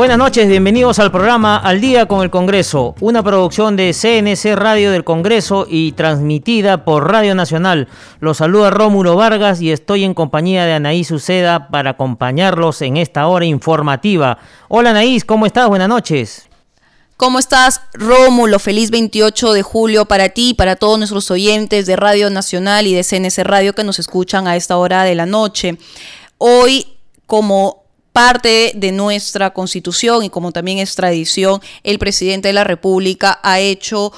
Buenas noches, bienvenidos al programa Al Día con el Congreso, una producción de CNC Radio del Congreso y transmitida por Radio Nacional. Los saluda Rómulo Vargas y estoy en compañía de Anaís Uceda para acompañarlos en esta hora informativa. Hola Anaís, ¿cómo estás? Buenas noches. ¿Cómo estás, Rómulo? Feliz 28 de julio para ti y para todos nuestros oyentes de Radio Nacional y de CNC Radio que nos escuchan a esta hora de la noche. Hoy, como parte de nuestra constitución y como también es tradición, el presidente de la República ha hecho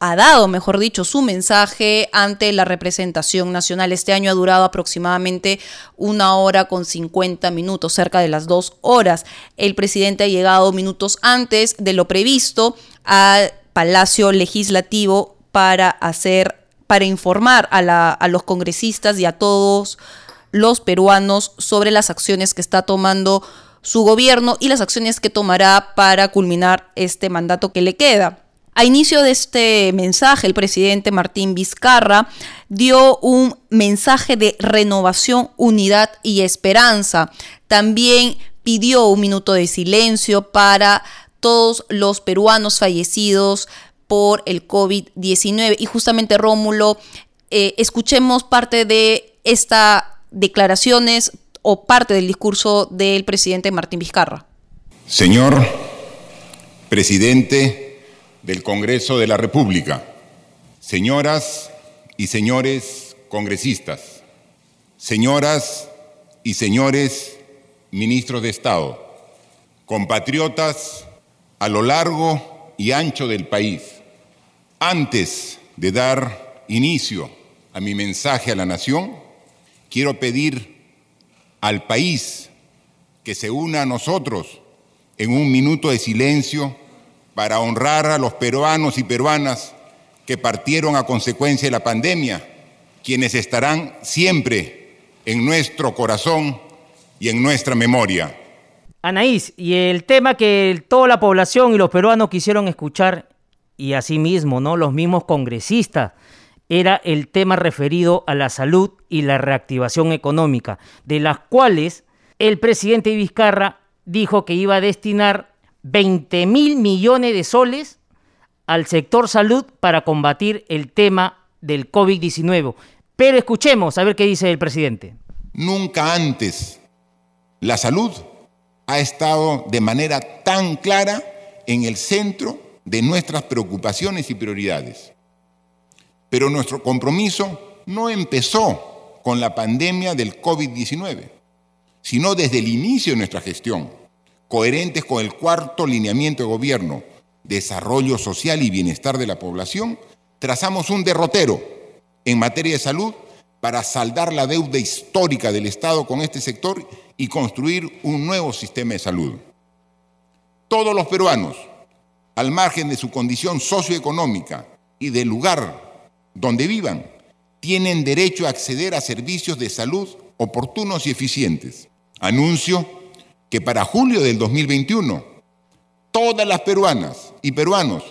ha dado, mejor dicho, su mensaje ante la representación nacional. Este año ha durado aproximadamente una hora con 50 minutos, cerca de las dos horas. El presidente ha llegado minutos antes de lo previsto al Palacio Legislativo para hacer, para informar a, a los congresistas y a todos los peruanos sobre las acciones que está tomando su gobierno y las acciones que tomará para culminar este mandato que le queda. A inicio de este mensaje, el presidente Martín Vizcarra dio un mensaje de renovación, unidad y esperanza. También pidió un minuto de silencio para todos los peruanos fallecidos por el COVID-19. Y justamente, Rómulo, eh, escuchemos parte de esta declaraciones o parte del discurso del presidente Martín Vizcarra. Señor presidente del Congreso de la República, señoras y señores congresistas, señoras y señores ministros de Estado, compatriotas a lo largo y ancho del país, antes de dar inicio a mi mensaje a la nación, quiero pedir al país que se una a nosotros en un minuto de silencio para honrar a los peruanos y peruanas que partieron a consecuencia de la pandemia, quienes estarán siempre en nuestro corazón y en nuestra memoria. Anaís, y el tema que toda la población y los peruanos quisieron escuchar, y asimismo, ¿no? Los mismos congresistas era el tema referido a la salud y la reactivación económica, de las cuales el presidente Vizcarra dijo que iba a destinar 20 mil millones de soles al sector salud para combatir el tema del COVID-19. Pero escuchemos a ver qué dice el presidente. Nunca antes la salud ha estado de manera tan clara en el centro de nuestras preocupaciones y prioridades. Pero nuestro compromiso no empezó con la pandemia del COVID-19, sino desde el inicio de nuestra gestión, coherentes con el cuarto lineamiento de gobierno, desarrollo social y bienestar de la población, trazamos un derrotero en materia de salud para saldar la deuda histórica del Estado con este sector y construir un nuevo sistema de salud. Todos los peruanos, al margen de su condición socioeconómica y del lugar donde vivan, tienen derecho a acceder a servicios de salud oportunos y eficientes. Anuncio que para julio del 2021 todas las peruanas y peruanos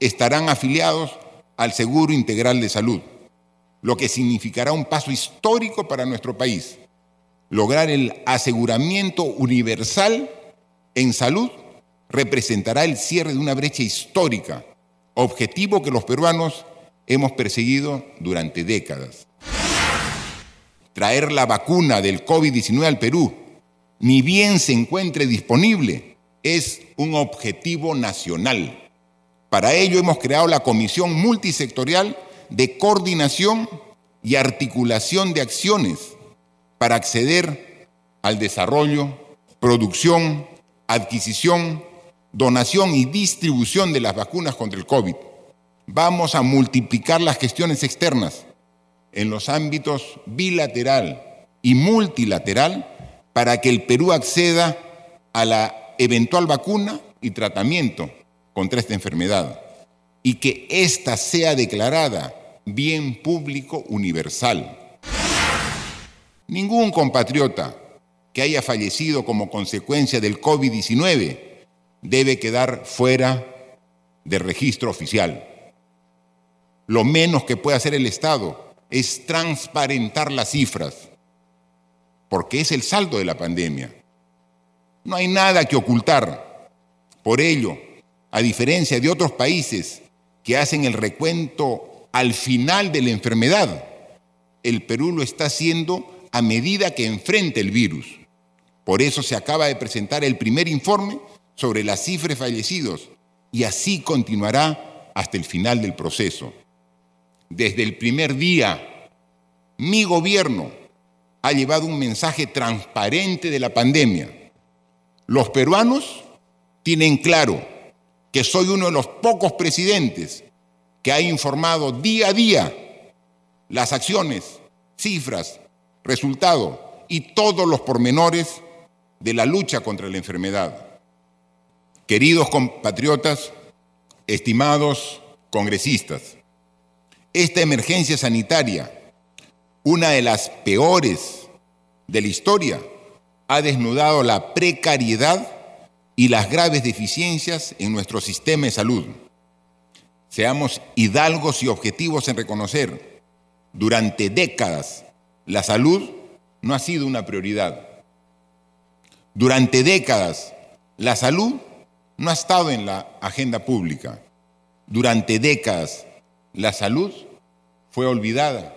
estarán afiliados al Seguro Integral de Salud, lo que significará un paso histórico para nuestro país. Lograr el aseguramiento universal en salud representará el cierre de una brecha histórica, objetivo que los peruanos hemos perseguido durante décadas. Traer la vacuna del COVID-19 al Perú, ni bien se encuentre disponible, es un objetivo nacional. Para ello hemos creado la Comisión Multisectorial de Coordinación y Articulación de Acciones para acceder al desarrollo, producción, adquisición, donación y distribución de las vacunas contra el COVID vamos a multiplicar las gestiones externas en los ámbitos bilateral y multilateral para que el Perú acceda a la eventual vacuna y tratamiento contra esta enfermedad y que ésta sea declarada bien público universal. Ningún compatriota que haya fallecido como consecuencia del COVID-19 debe quedar fuera del registro oficial. Lo menos que puede hacer el Estado es transparentar las cifras, porque es el saldo de la pandemia. No hay nada que ocultar. Por ello, a diferencia de otros países que hacen el recuento al final de la enfermedad, el Perú lo está haciendo a medida que enfrenta el virus. Por eso se acaba de presentar el primer informe sobre las cifras fallecidos y así continuará hasta el final del proceso. Desde el primer día, mi gobierno ha llevado un mensaje transparente de la pandemia. Los peruanos tienen claro que soy uno de los pocos presidentes que ha informado día a día las acciones, cifras, resultado y todos los pormenores de la lucha contra la enfermedad. Queridos compatriotas, estimados congresistas, esta emergencia sanitaria, una de las peores de la historia, ha desnudado la precariedad y las graves deficiencias en nuestro sistema de salud. Seamos hidalgos y objetivos en reconocer, durante décadas la salud no ha sido una prioridad. Durante décadas la salud no ha estado en la agenda pública. Durante décadas la salud fue olvidada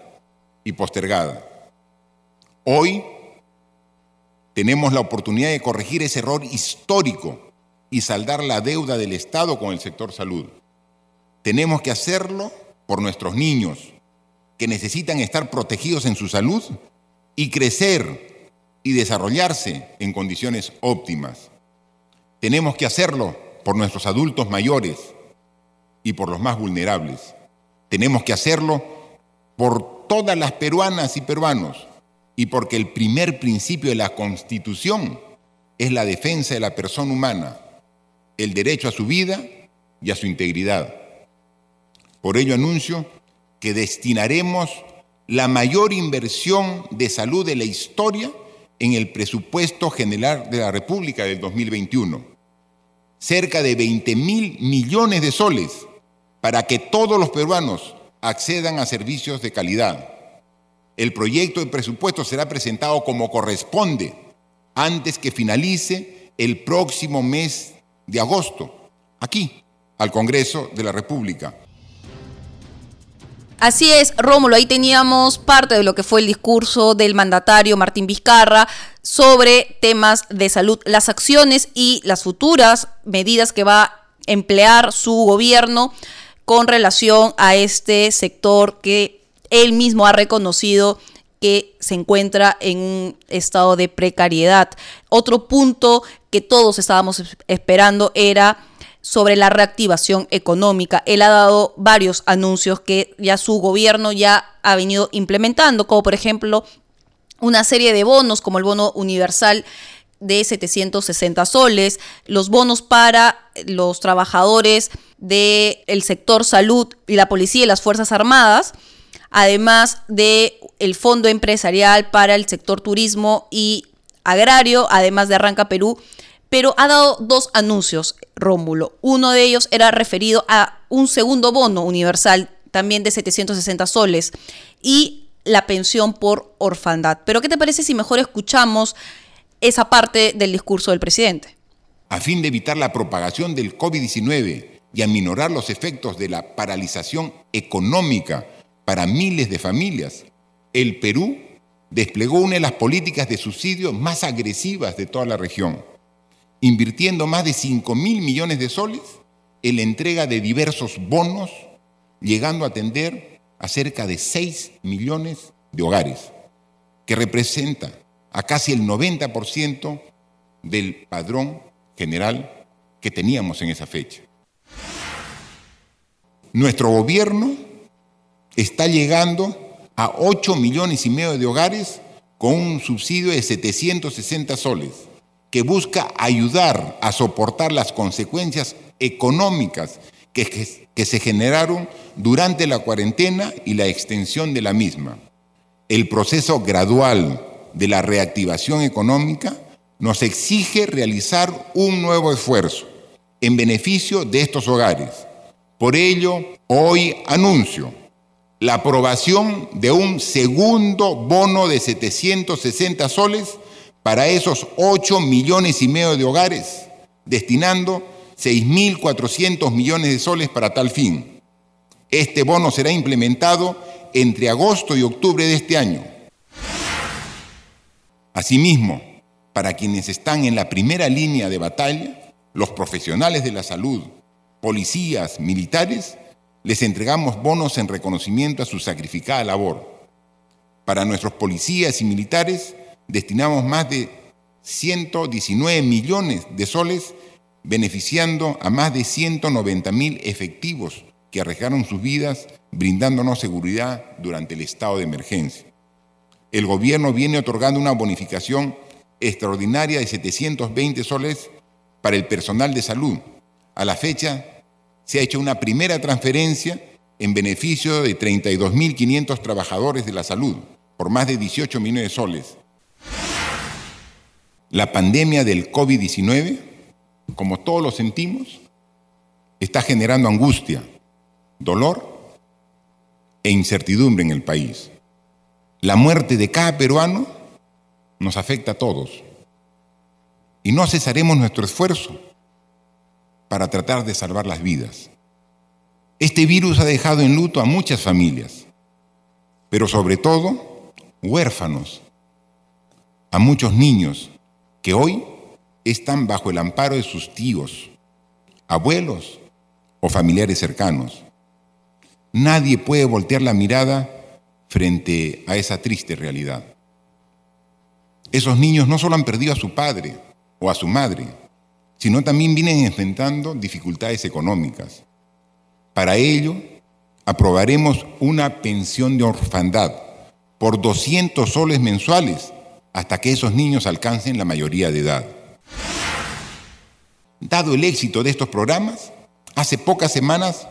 y postergada. Hoy tenemos la oportunidad de corregir ese error histórico y saldar la deuda del Estado con el sector salud. Tenemos que hacerlo por nuestros niños, que necesitan estar protegidos en su salud y crecer y desarrollarse en condiciones óptimas. Tenemos que hacerlo por nuestros adultos mayores y por los más vulnerables. Tenemos que hacerlo por todas las peruanas y peruanos y porque el primer principio de la Constitución es la defensa de la persona humana, el derecho a su vida y a su integridad. Por ello anuncio que destinaremos la mayor inversión de salud de la historia en el presupuesto general de la República del 2021. Cerca de 20 mil millones de soles para que todos los peruanos accedan a servicios de calidad. El proyecto de presupuesto será presentado como corresponde antes que finalice el próximo mes de agosto, aquí, al Congreso de la República. Así es, Rómulo, ahí teníamos parte de lo que fue el discurso del mandatario Martín Vizcarra sobre temas de salud, las acciones y las futuras medidas que va a emplear su gobierno con relación a este sector que él mismo ha reconocido que se encuentra en un estado de precariedad. Otro punto que todos estábamos esperando era sobre la reactivación económica. Él ha dado varios anuncios que ya su gobierno ya ha venido implementando, como por ejemplo una serie de bonos como el bono universal de 760 soles, los bonos para los trabajadores del sector salud y la policía y las Fuerzas Armadas, además de el fondo empresarial para el sector turismo y agrario, además de Arranca Perú, pero ha dado dos anuncios, Rómulo. Uno de ellos era referido a un segundo bono universal, también de 760 soles, y la pensión por orfandad. Pero ¿qué te parece si mejor escuchamos esa parte del discurso del presidente? A fin de evitar la propagación del COVID-19 y aminorar los efectos de la paralización económica para miles de familias, el Perú desplegó una de las políticas de subsidio más agresivas de toda la región invirtiendo más de 5 mil millones de soles en la entrega de diversos bonos, llegando a atender a cerca de 6 millones de hogares, que representa a casi el 90% del padrón general que teníamos en esa fecha. Nuestro gobierno está llegando a 8 millones y medio de hogares con un subsidio de 760 soles que busca ayudar a soportar las consecuencias económicas que, que, se generaron durante la cuarentena y la extensión de la misma. El proceso gradual de la reactivación económica nos exige realizar un nuevo esfuerzo en beneficio de estos hogares. Por ello, hoy anuncio la aprobación de un segundo bono de 760 soles para esos 8 millones y medio de hogares, destinando 6.400 millones de soles para tal fin. Este bono será implementado entre agosto y octubre de este año. Asimismo, para quienes están en la primera línea de batalla, los profesionales de la salud, policías, militares, les entregamos bonos en reconocimiento a su sacrificada labor. Para nuestros policías y militares destinamos más de 119 millones de soles beneficiando a más de 190 mil efectivos que arriesgaron sus vidas brindándonos seguridad durante el estado de emergencia. El gobierno viene otorgando una bonificación extraordinaria de 720 soles para el personal de salud. A la fecha se ha hecho una primera transferencia en beneficio de 32.500 trabajadores de la salud por más de 18 millones de soles. La pandemia del COVID-19, como todos lo sentimos, está generando angustia, dolor e incertidumbre en el país. La muerte de cada peruano nos afecta a todos. Y no cesaremos nuestro esfuerzo para tratar de salvar las vidas. Este virus ha dejado en luto a muchas familias, pero sobre todo huérfanos, a muchos niños que hoy están bajo el amparo de sus tíos, abuelos o familiares cercanos. Nadie puede voltear la mirada frente a esa triste realidad. Esos niños no solo han perdido a su padre o a su madre, sino también vienen enfrentando dificultades económicas. Para ello, aprobaremos una pensión de orfandad por 200 soles mensuales hasta que esos niños alcancen la mayoría de edad. Dado el éxito de estos programas, hace pocas semanas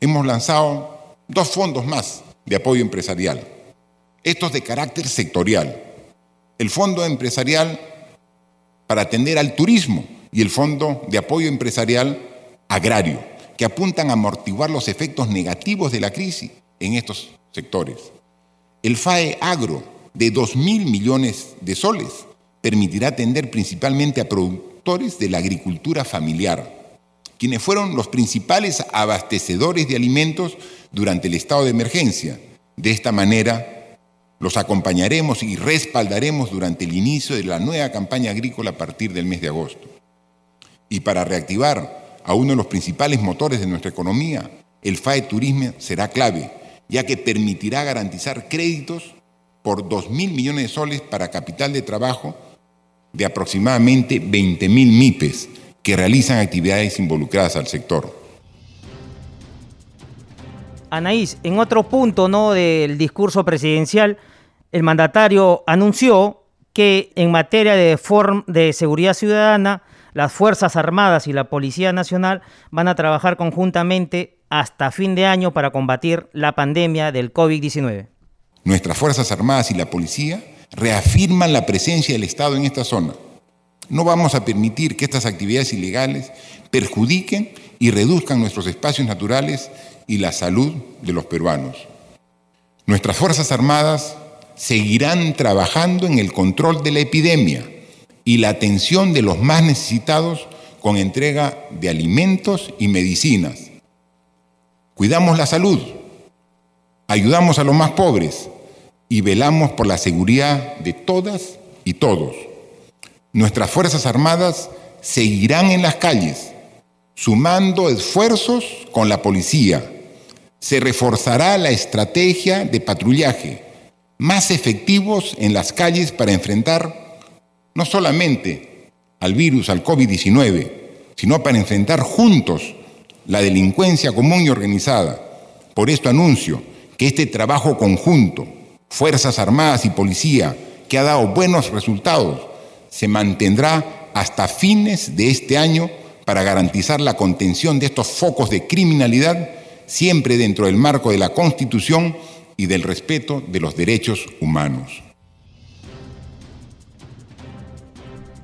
hemos lanzado dos fondos más de apoyo empresarial, estos de carácter sectorial. El Fondo Empresarial para atender al turismo y el Fondo de Apoyo Empresarial Agrario, que apuntan a amortiguar los efectos negativos de la crisis en estos sectores. El FAE Agro, de 2 mil millones de soles, permitirá atender principalmente a productores de la agricultura familiar, quienes fueron los principales abastecedores de alimentos durante el estado de emergencia. De esta manera, los acompañaremos y respaldaremos durante el inicio de la nueva campaña agrícola a partir del mes de agosto. Y para reactivar a uno de los principales motores de nuestra economía, el FAE Turismo será clave, ya que permitirá garantizar créditos por 2 mil millones de soles para capital de trabajo de aproximadamente 20 mil MIPES, que realizan actividades involucradas al sector. Anaís, en otro punto ¿no? del discurso presidencial, el mandatario anunció que en materia de, de seguridad ciudadana, las Fuerzas Armadas y la Policía Nacional van a trabajar conjuntamente hasta fin de año para combatir la pandemia del COVID-19. Nuestras Fuerzas Armadas y la Policía reafirman la presencia del Estado en esta zona no vamos a permitir que estas actividades ilegales perjudiquen y reduzcan nuestros espacios naturales y la salud de los peruanos. Nuestras Fuerzas Armadas seguirán trabajando en el control de la epidemia y la atención de los más necesitados con entrega de alimentos y medicinas. Cuidamos la salud, ayudamos a los más pobres y velamos por la seguridad de todas y todos. Nuestras Fuerzas Armadas seguirán en las calles, sumando esfuerzos con la policía. Se reforzará la estrategia de patrullaje, más efectivos en las calles para enfrentar no solamente al virus, al COVID-19, sino para enfrentar juntos la delincuencia común y organizada. Por esto anuncio que este trabajo conjunto, Fuerzas Armadas y Policía, que ha dado buenos resultados, se mantendrá hasta fines de este año para garantizar la contención de estos focos de criminalidad, siempre dentro del marco de la Constitución y del respeto de los derechos humanos.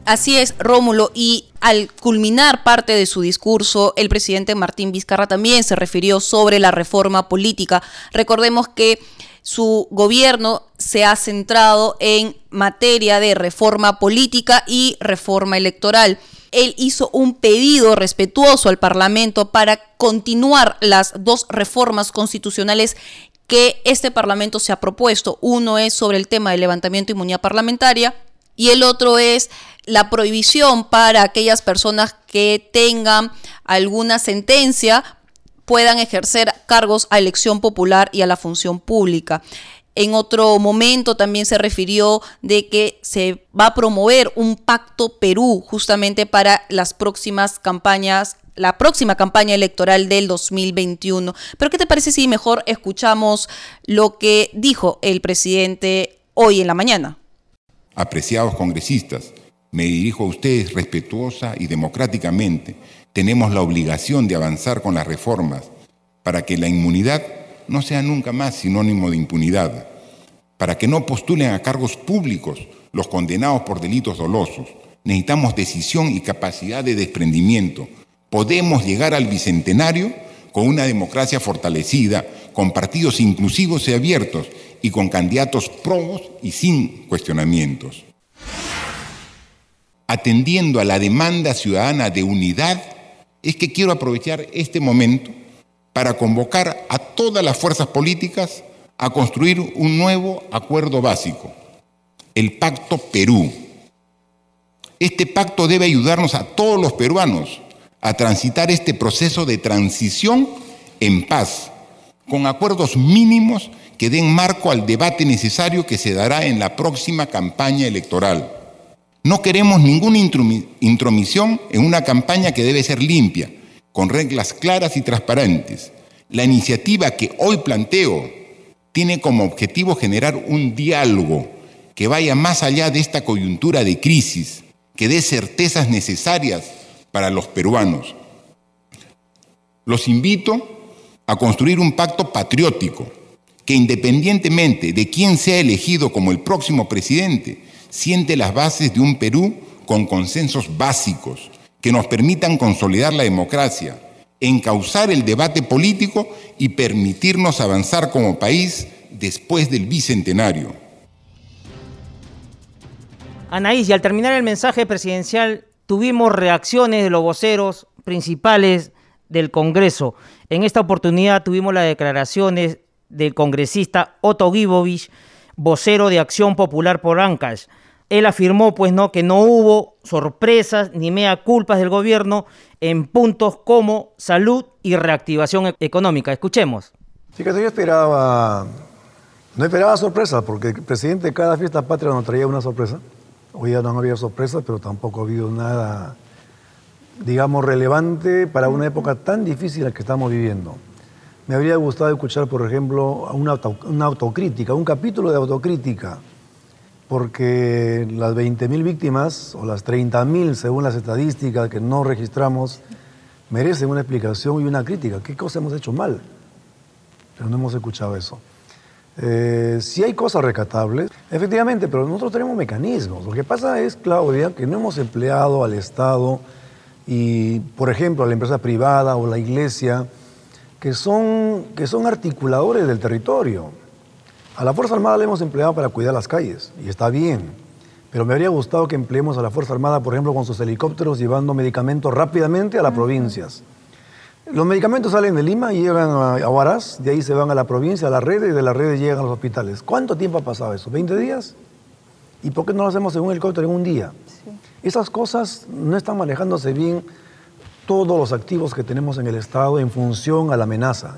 Así es, Rómulo, y al culminar parte de su discurso, el presidente Martín Vizcarra también se refirió sobre la reforma política. Recordemos que su gobierno se ha centrado en materia de reforma política y reforma electoral. Él hizo un pedido respetuoso al Parlamento para continuar las dos reformas constitucionales que este Parlamento se ha propuesto. Uno es sobre el tema del levantamiento de inmunidad parlamentaria y el otro es la prohibición para aquellas personas que tengan alguna sentencia puedan ejercer cargos a elección popular y a la función pública. En otro momento también se refirió de que se va a promover un pacto Perú justamente para las próximas campañas la próxima campaña electoral del 2021. Pero ¿qué te parece si mejor escuchamos lo que dijo el presidente hoy en la mañana? Apreciados congresistas, me dirijo a ustedes respetuosa y democráticamente. Tenemos la obligación de avanzar con las reformas para que la inmunidad no sea nunca más sinónimo de impunidad, para que no postulen a cargos públicos los condenados por delitos dolosos. Necesitamos decisión y capacidad de desprendimiento. Podemos llegar al bicentenario con una democracia fortalecida, con partidos inclusivos y abiertos y con candidatos probos y sin cuestionamientos. Atendiendo a la demanda ciudadana de unidad, es que quiero aprovechar este momento para convocar a todas las fuerzas políticas a construir un nuevo acuerdo básico, el Pacto Perú. Este pacto debe ayudarnos a todos los peruanos a transitar este proceso de transición en paz, con acuerdos mínimos que den marco al debate necesario que se dará en la próxima campaña electoral. No queremos ninguna intromisión en una campaña que debe ser limpia, con reglas claras y transparentes. La iniciativa que hoy planteo tiene como objetivo generar un diálogo que vaya más allá de esta coyuntura de crisis, que dé certezas necesarias para los peruanos. Los invito a construir un pacto patriótico que independientemente de quién sea elegido como el próximo presidente, siente las bases de un Perú con consensos básicos que nos permitan consolidar la democracia, encauzar el debate político y permitirnos avanzar como país después del bicentenario. Anaís, y al terminar el mensaje presidencial tuvimos reacciones de los voceros principales del Congreso. En esta oportunidad tuvimos las declaraciones del congresista Otto Gibovich, vocero de Acción Popular por Ancash. Él afirmó pues no que no hubo sorpresas ni mea culpas del gobierno en puntos como salud y reactivación e-, económica. Escuchemos. Fíjate, yo esperaba, no esperaba sorpresas porque el presidente de cada fiesta patria nos traía una sorpresa. Hoy ya no había sorpresas, pero tampoco ha habido nada, digamos, relevante para una época tan difícil la que estamos viviendo. Me habría gustado escuchar, por ejemplo, una, autocrítica, un capítulo de autocrítica, porque las 20.000 víctimas o las 30.000, según las estadísticas que no registramos, merecen una explicación y una crítica. ¿Qué cosa hemos hecho mal? Pero no hemos escuchado eso. Eh, si hay cosas recatables, efectivamente, pero nosotros tenemos mecanismos. Lo que pasa es, Claudia, que no hemos empleado al Estado y, por ejemplo, a la empresa privada o la iglesia que son, que son articuladores del territorio. A la Fuerza Armada la hemos empleado para cuidar las calles, y está bien, pero me habría gustado que empleemos a la Fuerza Armada, por ejemplo, con sus helicópteros llevando medicamentos rápidamente a las provincias. Los medicamentos salen de Lima y llegan a Huaraz, de ahí se van a la provincia, a la red, y de la red llegan a los hospitales. ¿Cuánto tiempo ha pasado eso? ¿20 días? ¿Y por qué no lo hacemos en un helicóptero en un día? Esas cosas no están manejándose bien todos los activos que tenemos en el Estado en función a la amenaza.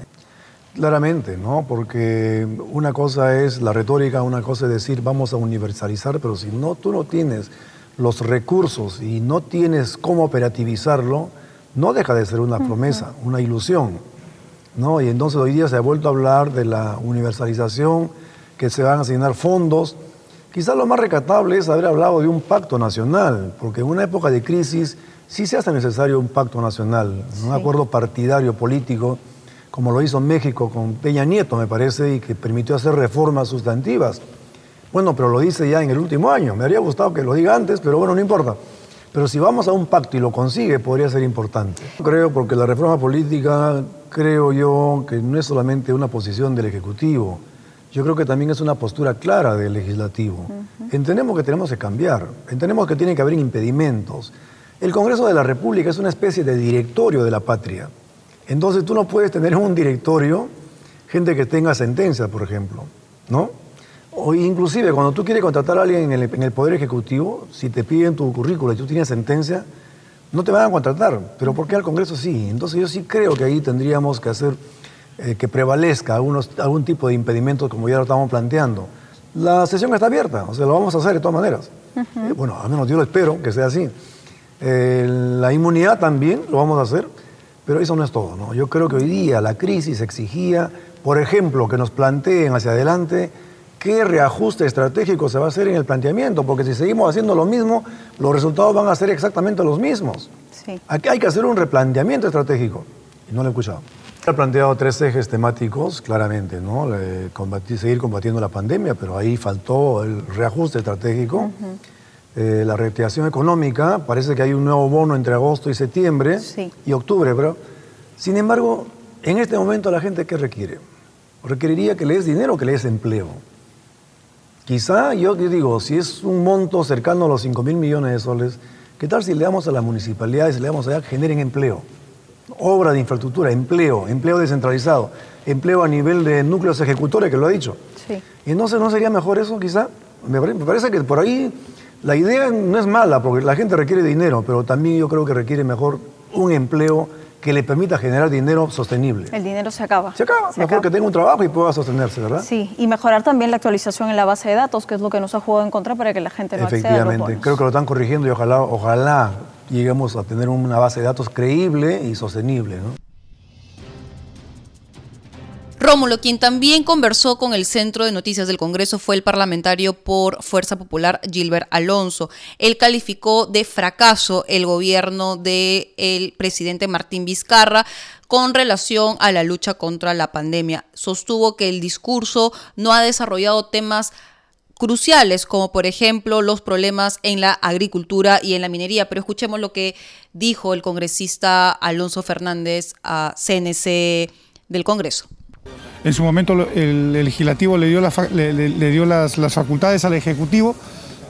Claramente, ¿no? Porque una cosa es la retórica, una cosa es decir vamos a universalizar, pero si no tú no tienes los recursos y no tienes cómo operativizarlo, no deja de ser una promesa, una ilusión, ¿no? Y entonces hoy día se ha vuelto a hablar de la universalización, que se van a asignar fondos, Quizás lo más recatable es haber hablado de un pacto nacional, porque en una época de crisis sí se hace necesario un pacto nacional, un acuerdo partidario político, como lo hizo México con Peña Nieto, me parece, y que permitió hacer reformas sustantivas. Bueno, pero lo dice ya en el último año. Me habría gustado que lo diga antes, pero bueno, no importa. Pero si vamos a un pacto y lo consigue, podría ser importante. Creo porque la reforma política, creo yo, que no es solamente una posición del Ejecutivo, yo creo que también es una postura clara del legislativo. Entendemos que tenemos que cambiar, entendemos que tiene que haber impedimentos. El Congreso de la República es una especie de directorio de la patria. Entonces tú no puedes tener en un directorio gente que tenga sentencia, por ejemplo, ¿no? O inclusive cuando tú quieres contratar a alguien en el, Poder Ejecutivo, si te piden tu currícula y tú tienes sentencia, no te van a contratar. Pero ¿por qué al Congreso sí? Entonces yo sí creo que ahí tendríamos que hacer eh, que prevalezca algún tipo de impedimento como ya lo estamos planteando. La sesión está abierta, o sea, lo vamos a hacer de todas maneras. Eh, bueno, al menos yo lo espero que sea así. Eh, la inmunidad también lo vamos a hacer, pero eso no es todo. ¿no? Yo creo que hoy día la crisis exigía, por ejemplo, que nos planteen hacia adelante qué reajuste estratégico se va a hacer en el planteamiento, porque si seguimos haciendo lo mismo, los resultados van a ser exactamente los mismos. Sí. Aquí hay que hacer un replanteamiento estratégico, y no lo he escuchado. Ha planteado tres ejes temáticos, claramente, ¿no? seguir combatiendo la pandemia, pero ahí faltó el reajuste estratégico. Eh, la reactivación económica, parece que hay un nuevo bono entre agosto y septiembre y octubre, pero sin embargo, en este momento la gente, ¿qué requiere? Requeriría que le des dinero o que le des empleo. Quizá, yo, yo digo, si es un monto cercano a los 5 mil millones de soles, ¿qué tal si le damos a las municipalidades, le damos allá, generen empleo? obra de infraestructura, empleo, empleo descentralizado, empleo a nivel de núcleos ejecutores, que lo ha dicho. Sí. Entonces, ¿no sería mejor eso quizá? Me parece que por ahí la idea no es mala, porque la gente requiere dinero, pero también yo creo que requiere mejor un empleo que le permita generar dinero sostenible. El dinero se acaba. Se acaba, mejor que tenga un trabajo y pueda sostenerse, ¿verdad? Sí, y mejorar también la actualización en la base de datos, que es lo que nos ha jugado en contra para que la gente no acceda Efectivamente, creo que lo están corrigiendo y ojalá, ojalá lleguemos a tener una base de datos creíble y sostenible. ¿no? Rómulo, quien también conversó con el Centro de Noticias del Congreso fue el parlamentario por Fuerza Popular Gilbert Alonso. Él calificó de fracaso el gobierno del presidente Martín Vizcarra con relación a la lucha contra la pandemia. Sostuvo que el discurso no ha desarrollado temas cruciales, como por ejemplo los problemas en la agricultura y en la minería. Pero escuchemos lo que dijo el congresista Alonso Fernández a CNC del Congreso. En su momento el, legislativo le dio, le, dio las, facultades al Ejecutivo,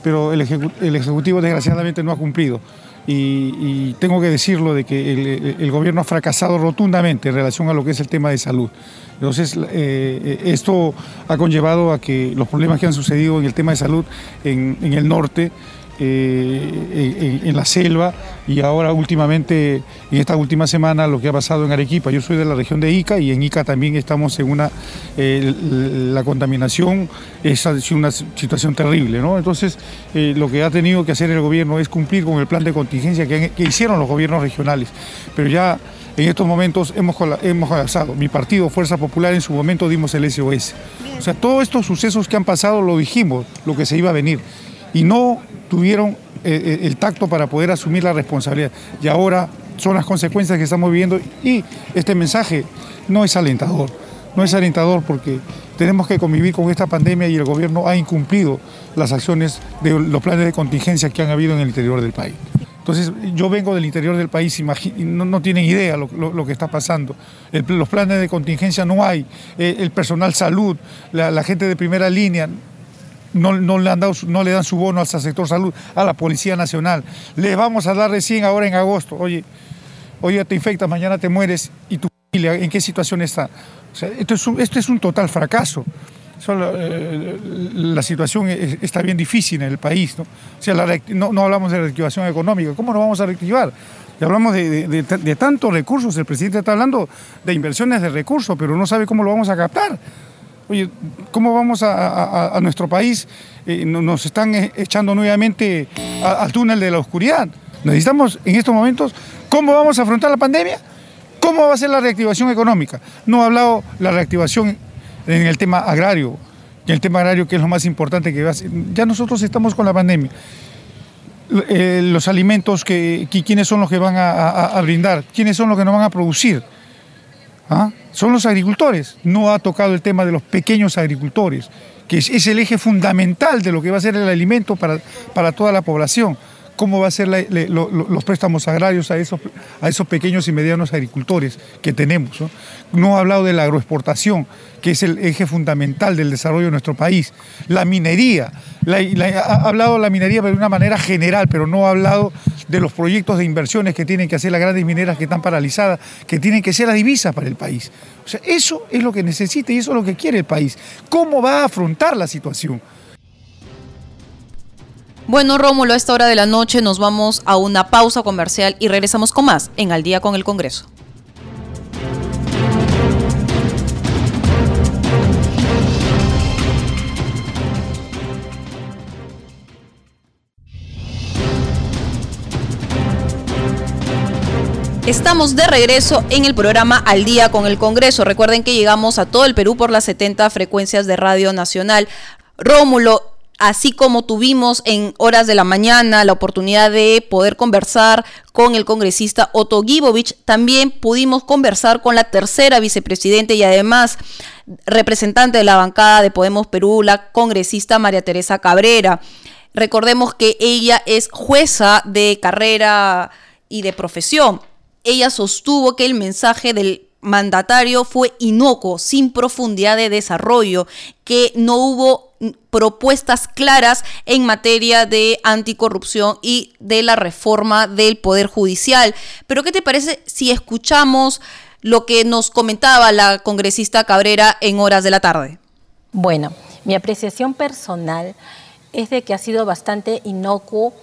pero el, Ejecutivo desgraciadamente no ha cumplido. Y, tengo que decirlo de que el, gobierno ha fracasado rotundamente en relación a lo que es el tema de salud. Entonces, eh, esto ha conllevado a que los problemas que han sucedido en el tema de salud en, el norte, eh, en, la selva y ahora últimamente, en esta última semana, lo que ha pasado en Arequipa. Yo soy de la región de Ica y en Ica también estamos en una, eh, la contaminación es una situación terrible. ¿no? Entonces, lo que ha tenido que hacer el gobierno es cumplir con el plan de contingencia que, hicieron los gobiernos regionales. Pero ya en estos momentos hemos, hemos. Mi partido, Fuerza Popular, en su momento dimos el SOS. O sea, todos estos sucesos que han pasado lo dijimos, lo que se iba a venir. Y no tuvieron eh, eh, el tacto para poder asumir la responsabilidad. Y ahora son las consecuencias que estamos viviendo y este mensaje no es alentador. No es alentador porque tenemos que convivir con esta pandemia y el gobierno ha incumplido las acciones de los planes de contingencia que han habido en el interior del país. Entonces, yo vengo del interior del país y no, tienen idea lo, que está pasando. los planes de contingencia no hay, eh, el personal salud, la, gente de primera línea, no, le han dado, no, le dan su bono al sector salud, a la Policía Nacional. Les vamos a dar recién ahora en agosto. Oye, hoy te infectas, mañana te mueres y tu familia, ¿en qué situación está? esto, es esto es un total fracaso. Eh, la situación está bien difícil en el país. ¿no? O sea, no, hablamos de reactivación económica. ¿Cómo nos vamos a reactivar? Y hablamos de, tantos recursos. El presidente está hablando de inversiones de recursos, pero no sabe cómo lo vamos a captar. Oye, ¿cómo vamos a, nuestro país? Eh, nos están e, echando nuevamente al túnel de la oscuridad. Necesitamos en estos momentos, ¿cómo vamos a afrontar la pandemia? ¿Cómo va a ser la reactivación económica? No ha hablado la reactivación en el tema agrario. el tema agrario, que es lo más importante que va a ser. Ya nosotros estamos con la pandemia. Eh, los alimentos, que, ¿quiénes son los que van a, brindar? ¿Quiénes son los que nos van a producir? ¿Ah? Son los agricultores. No ha tocado el tema de los pequeños agricultores, que es, el eje fundamental de lo que va a ser el alimento para, para toda la población cómo va a ser los préstamos agrarios a esos, a esos pequeños y medianos agricultores que tenemos. ¿no? ha hablado de la agroexportación, que es el eje fundamental del desarrollo de nuestro país. La minería, ha hablado de la minería de una manera general, pero no ha hablado de los proyectos de inversiones que tienen que hacer las grandes mineras que están paralizadas, que tienen que ser la divisa para el país. O sea, eso es lo que necesita y eso es lo que quiere el país. ¿Cómo va a afrontar la situación? Bueno, Rómulo, a esta hora de la noche nos vamos a una pausa comercial y regresamos con más en Al día con el Congreso. Estamos de regreso en el programa Al día con el Congreso. Recuerden que llegamos a todo el Perú por las 70 frecuencias de Radio Nacional. Rómulo, así como tuvimos en horas de la mañana la oportunidad de poder conversar con el congresista Otto Gibovich, también pudimos conversar con la tercera vicepresidente y además representante de la bancada de Podemos Perú, la congresista María Teresa Cabrera. Recordemos que ella es jueza de carrera y de profesión. Ella sostuvo que el mensaje del mandatario fue inocuo, sin profundidad de desarrollo, que no hubo propuestas claras en materia de anticorrupción y de la reforma del Poder Judicial. Pero ¿qué te parece si escuchamos lo que nos comentaba la congresista Cabrera en horas de la tarde? Bueno, mi apreciación personal es de que ha sido bastante inocuo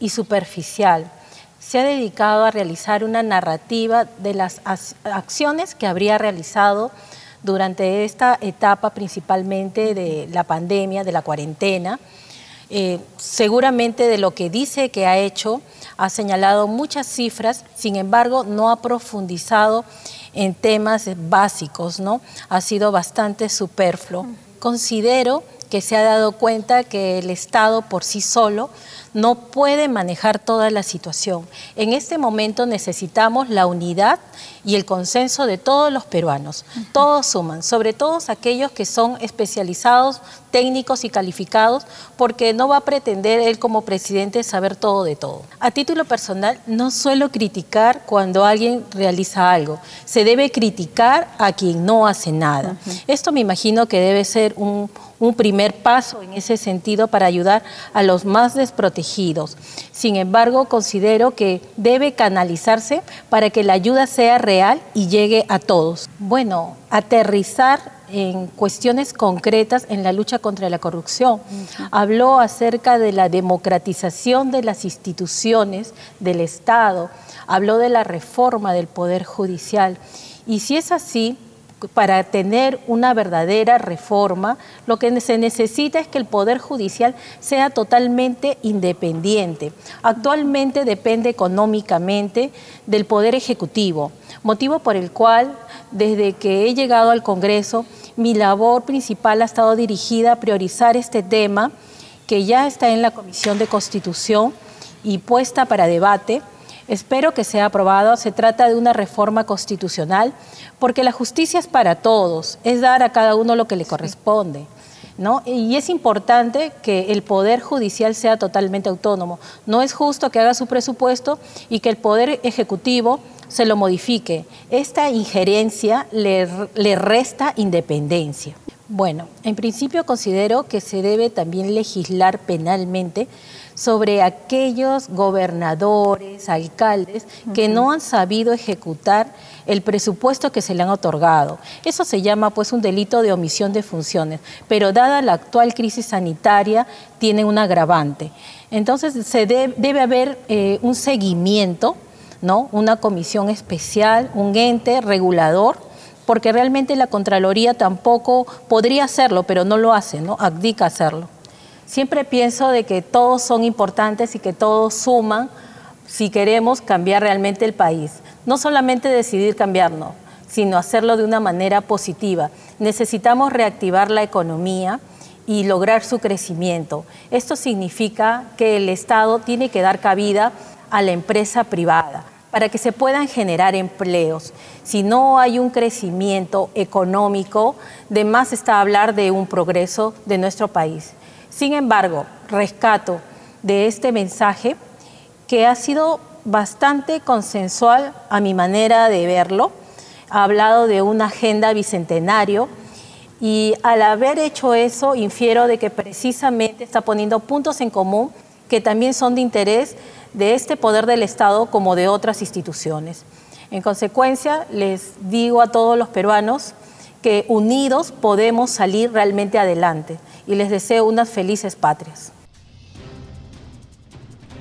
y superficial. Se ha dedicado a realizar una narrativa de las acciones que habría realizado durante esta etapa principalmente de la pandemia, de la cuarentena. Eh, seguramente de lo que dice que ha hecho, ha señalado muchas cifras, sin embargo no ha profundizado en temas básicos, ¿no? Ha sido bastante superfluo. Considero que se ha dado cuenta que el Estado por sí solo no puede manejar toda la situación. En este momento necesitamos la unidad y el consenso de todos los peruanos. Todos suman, sobre todo aquellos que son especializados, técnicos y calificados, porque no va a pretender él como presidente saber todo de todo. A título personal, no suelo criticar cuando alguien realiza algo. Se debe criticar a quien no hace nada. Esto me imagino que debe ser un un primer paso en ese sentido para ayudar a los más desprotegidos. Sin embargo, considero que debe canalizarse para que la ayuda sea real y llegue a todos. Bueno, aterrizar en cuestiones concretas en la lucha contra la corrupción. Habló acerca de la democratización de las instituciones del Estado, habló de la reforma del Poder Judicial. Y si es así, para tener una verdadera reforma, lo que se necesita es que el Poder Judicial sea totalmente independiente. Actualmente depende económicamente del Poder Ejecutivo, motivo por el cual desde que he llegado al Congreso, mi labor principal ha estado dirigida a priorizar este tema que ya está en la Comisión de Constitución y puesta para debate. Espero que sea aprobado. Se trata de una reforma constitucional porque la justicia es para todos, es dar a cada uno lo que le corresponde. ¿No? Y es importante que el Poder Judicial sea totalmente autónomo. No es justo que haga su presupuesto y que el Poder Ejecutivo se lo modifique. Esta injerencia le, le resta independencia. Bueno, en principio considero que se debe también legislar penalmente sobre aquellos gobernadores, alcaldes que no han sabido ejecutar el presupuesto que se le han otorgado. Eso se llama pues un delito de omisión de funciones, pero dada la actual crisis sanitaria tiene un agravante. Entonces se debe, haber eh, un seguimiento, ¿no? una comisión especial, un ente regulador porque realmente la Contraloría tampoco podría hacerlo, pero no lo hace, ¿no? Abdica hacerlo. Siempre pienso de que todos son importantes y que todos suman si queremos cambiar realmente el país. No solamente decidir cambiarlo, sino hacerlo de una manera positiva. Necesitamos reactivar la economía y lograr su crecimiento. Esto significa que el Estado tiene que dar cabida a la empresa privada para que se puedan generar empleos. Si no hay un crecimiento económico, de más está hablar de un progreso de nuestro país. Sin embargo, rescato de este mensaje que ha sido bastante consensual a mi manera de verlo. Ha hablado de una agenda bicentenario y al haber hecho eso infiero de que precisamente está poniendo puntos en común que también son de interés de este poder del Estado como de otras instituciones. En consecuencia, les digo a todos los peruanos que unidos podemos salir realmente adelante y les deseo unas felices patrias.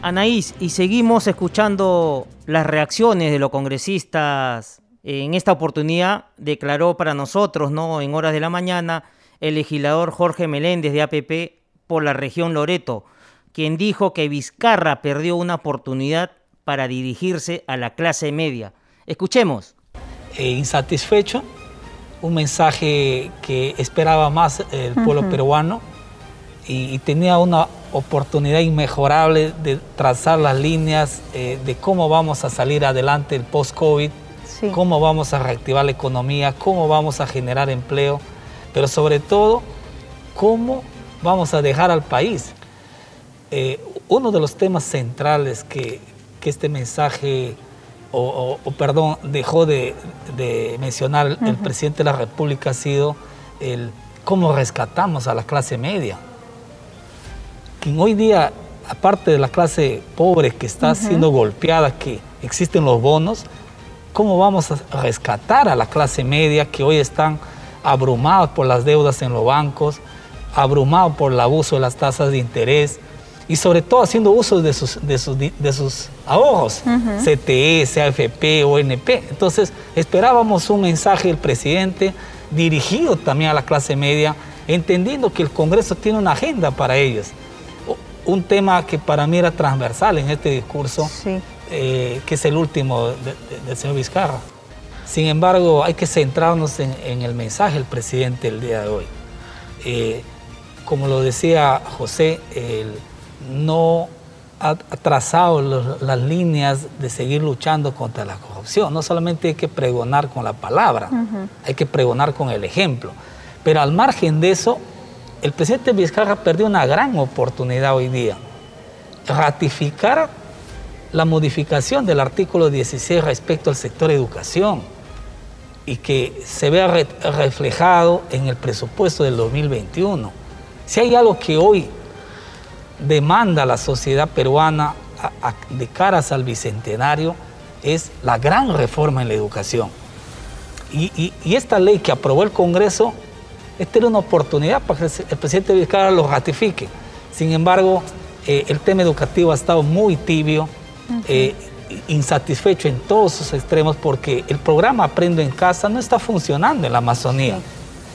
Anaís, y seguimos escuchando las reacciones de los congresistas. En esta oportunidad declaró para nosotros, ¿no? En horas de la mañana, el legislador Jorge Meléndez de APP por la región Loreto, quien dijo que Vizcarra perdió una oportunidad para dirigirse a la clase media. Escuchemos. Eh, insatisfecho, un mensaje que esperaba más el pueblo peruano y, tenía una oportunidad inmejorable de trazar las líneas eh, de cómo vamos a salir adelante el post-COVID, cómo vamos a reactivar la economía, cómo vamos a generar empleo, pero sobre todo, cómo vamos a dejar al país. Eh, uno de los temas centrales que, este mensaje, o, perdón, dejó de, mencionar el presidente de la República ha sido el cómo rescatamos a la clase media. Quien hoy día, aparte de la clase pobre que está siendo golpeada, que existen los bonos, ¿cómo vamos a rescatar a la clase media que hoy están abrumados por las deudas en los bancos, abrumados por el abuso de las tasas de interés y sobre todo haciendo uso de sus, de sus, ahorros, CTE, CAFP, ONP? Entonces esperábamos un mensaje del presidente dirigido también a la clase media, entendiendo que el Congreso tiene una agenda para ellos un tema que para mí era transversal en este discurso, eh, que es el último del señor Vizcarra. Sin embargo, hay que centrarnos en, el mensaje del presidente el día de hoy. Eh, como lo decía José, no ha trazado las líneas de seguir luchando contra la corrupción. No solamente hay que pregonar con la palabra, hay que pregonar con el ejemplo. Pero al margen de eso, el presidente Vizcarra perdió una gran oportunidad hoy día. Ratificar la modificación del artículo 16 respecto al sector educación y que se vea reflejado en el presupuesto del 2021. Si hay algo que hoy demanda la sociedad peruana de caras al bicentenario es la gran reforma en la educación. y esta ley que aprobó el Congreso esta era una oportunidad para que el presidente Vizcarra lo ratifique. Sin embargo, eh, el tema educativo ha estado muy tibio, eh, insatisfecho en todos sus extremos porque el programa Aprendo en Casa no está funcionando en la Amazonía.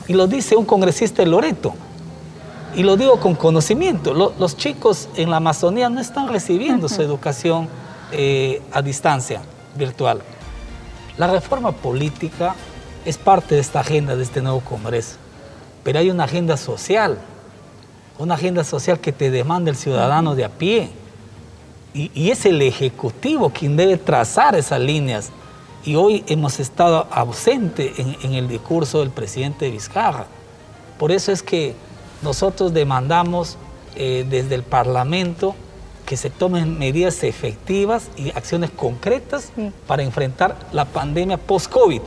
Y lo dice un congresista de Loreto. Y lo digo con conocimiento. los chicos en la Amazonía no están recibiendo su educación eh, a distancia virtual. La reforma política es parte de esta agenda de este nuevo Congreso pero hay una agenda social, una agenda social que te demanda el ciudadano de a pie. Y, es el Ejecutivo quien debe trazar esas líneas. Y hoy hemos estado ausente en, el discurso del presidente Vizcarra. Por eso es que nosotros demandamos eh, desde el Parlamento que se tomen medidas efectivas y acciones concretas para enfrentar la pandemia post-COVID.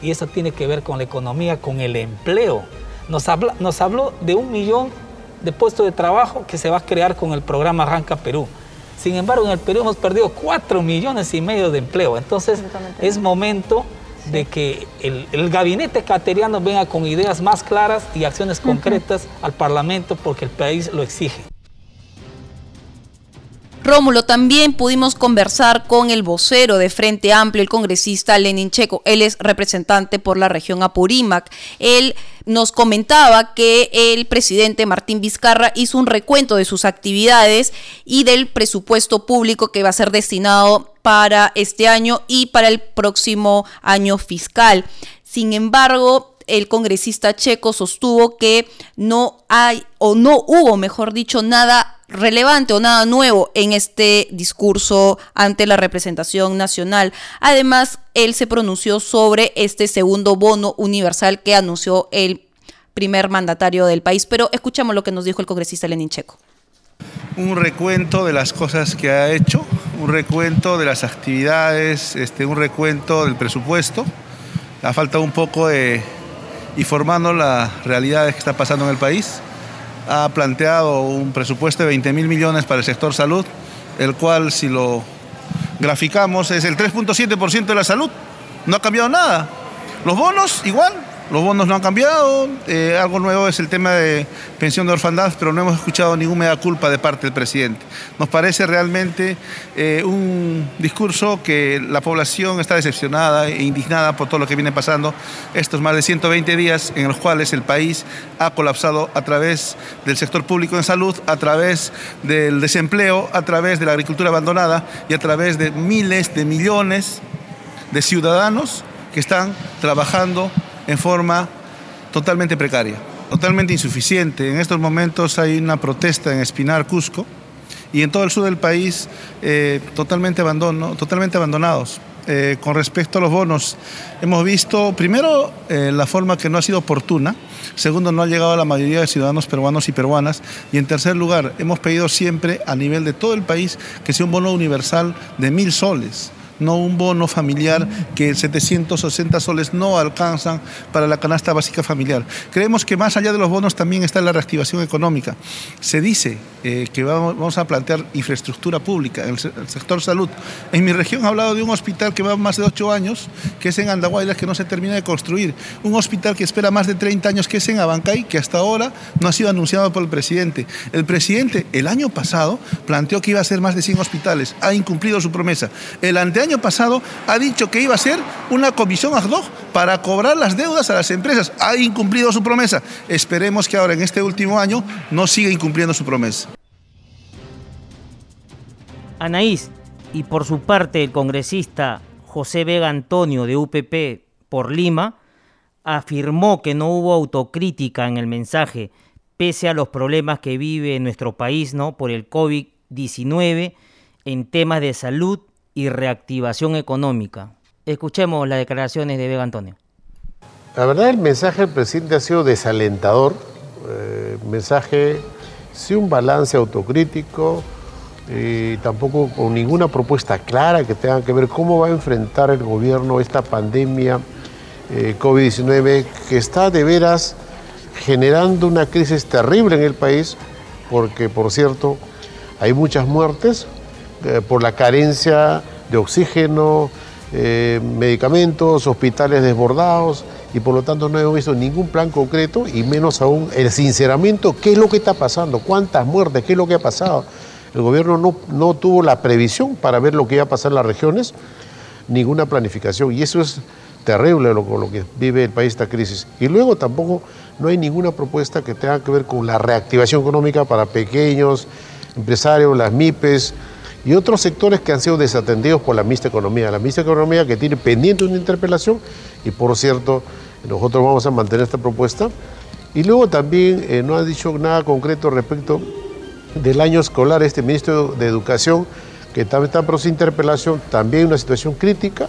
Y eso tiene que ver con la economía, con el empleo nos, nos habló de un millón de puestos de trabajo que se va a crear con el programa Arranca Perú. Sin embargo, en el Perú hemos perdido cuatro millones y medio de empleo. Entonces, es momento de que el, gabinete cateriano venga con ideas más claras y acciones concretas al Parlamento porque el país lo exige. Rómulo, también pudimos conversar con el vocero de Frente Amplio, el congresista Lenin Checo. Él es representante por la región Apurímac. Él nos comentaba que el presidente Martín Vizcarra hizo un recuento de sus actividades y del presupuesto público que va a ser destinado para este año y para el próximo año fiscal. Sin embargo, el congresista checo sostuvo que no hay o no hubo, mejor dicho, nada relevante o nada nuevo en este discurso ante la representación nacional. Además, él se pronunció sobre este segundo bono universal que anunció el primer mandatario del país. Pero escuchamos lo que nos dijo el congresista Lenin Checo. Un recuento de las cosas que ha hecho, un recuento de las actividades, este, un recuento del presupuesto. Ha faltado un poco de informando la realidad que está pasando en el país ha planteado un presupuesto de 20 mil millones para el sector salud, el cual si lo graficamos es el 3.7% de la salud. No ha cambiado nada. Los bonos igual, los bonos no han cambiado, eh, algo nuevo es el tema de pensión de orfandad, pero no hemos escuchado ninguna culpa de parte del presidente. Nos parece realmente eh, un discurso que la población está decepcionada e indignada por todo lo que viene pasando estos más de 120 días en los cuales el país ha colapsado a través del sector público en salud, a través del desempleo, a través de la agricultura abandonada y a través de miles de millones de ciudadanos que están trabajando en forma totalmente precaria, totalmente insuficiente. En estos momentos hay una protesta en Espinar, Cusco, y en todo el sur del país eh, totalmente, totalmente abandonados. Eh, con respecto a los bonos, hemos visto primero eh, la forma que no ha sido oportuna, segundo no ha llegado a la mayoría de ciudadanos peruanos y peruanas y en tercer lugar hemos pedido siempre a nivel de todo el país que sea un bono universal de mil soles no un bono familiar que 760 soles no alcanzan para la canasta básica familiar. Creemos que más allá de los bonos también está la reactivación económica. Se dice eh, que vamos, a plantear infraestructura pública en el, sector salud. En mi región ha hablado de un hospital que va más de 8 años, que es en Andahuaylas, que no se termina de construir. Un hospital que espera más de 30 años, que es en Abancay, que hasta ahora no ha sido anunciado por el presidente. El presidente el año pasado planteó que iba a ser más de 100 hospitales. Ha incumplido su promesa. El anteaño año pasado ha dicho que iba a ser una comisión ad hoc para cobrar las deudas a las empresas. Ha incumplido su promesa. Esperemos que ahora en este último año no siga incumpliendo su promesa. Anaís, y por su parte el congresista José Vega Antonio de UPP por Lima, afirmó que no hubo autocrítica en el mensaje, pese a los problemas que vive nuestro país ¿no? por el COVID-19 en temas de salud y reactivación económica. Escuchemos las declaraciones de Vega Antonio. La verdad el mensaje del presidente ha sido desalentador, eh, mensaje sin un balance autocrítico y tampoco con ninguna propuesta clara que tenga que ver cómo va a enfrentar el gobierno esta pandemia eh, COVID-19 que está de veras generando una crisis terrible en el país porque por cierto hay muchas muertes, eh, por la carencia de oxígeno, eh, medicamentos, hospitales desbordados y por lo tanto no hemos visto ningún plan concreto y menos aún el sinceramiento, qué es lo que está pasando, cuántas muertes, qué es lo que ha pasado. El gobierno no, no tuvo la previsión para ver lo que iba a pasar en las regiones, ninguna planificación y eso es terrible lo, lo que vive el país esta crisis. Y luego tampoco no hay ninguna propuesta que tenga que ver con la reactivación económica para pequeños empresarios, las MIPES, y otros sectores que han sido desatendidos por la mixta economía. La mixta economía que tiene pendiente una interpelación y por cierto nosotros vamos a mantener esta propuesta. Y luego también eh, no ha dicho nada concreto respecto del año escolar, este ministro de Educación que también está por su interpelación, también una situación crítica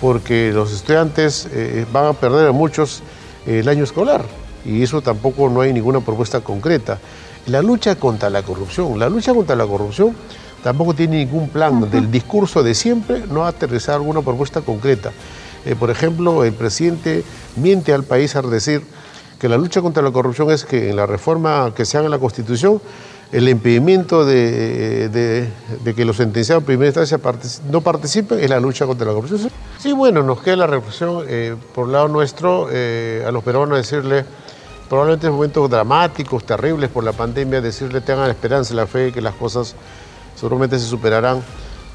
porque los estudiantes eh, van a perder a muchos eh, el año escolar y eso tampoco no hay ninguna propuesta concreta. La lucha contra la corrupción, la lucha contra la corrupción tampoco tiene ningún plan del discurso de siempre, no ha aterrizado alguna propuesta concreta. Eh, por ejemplo, el presidente miente al país al decir que la lucha contra la corrupción es que en la reforma que se haga en la Constitución, el impedimento de, que los sentenciados en primera instancia no participen es la lucha contra la corrupción. Sí, bueno, nos queda la reflexión eh, por lado nuestro eh, a los peruanos decirle, probablemente en momentos dramáticos, terribles por la pandemia, decirle tengan esperanza, la fe, que las cosas seguramente se superarán,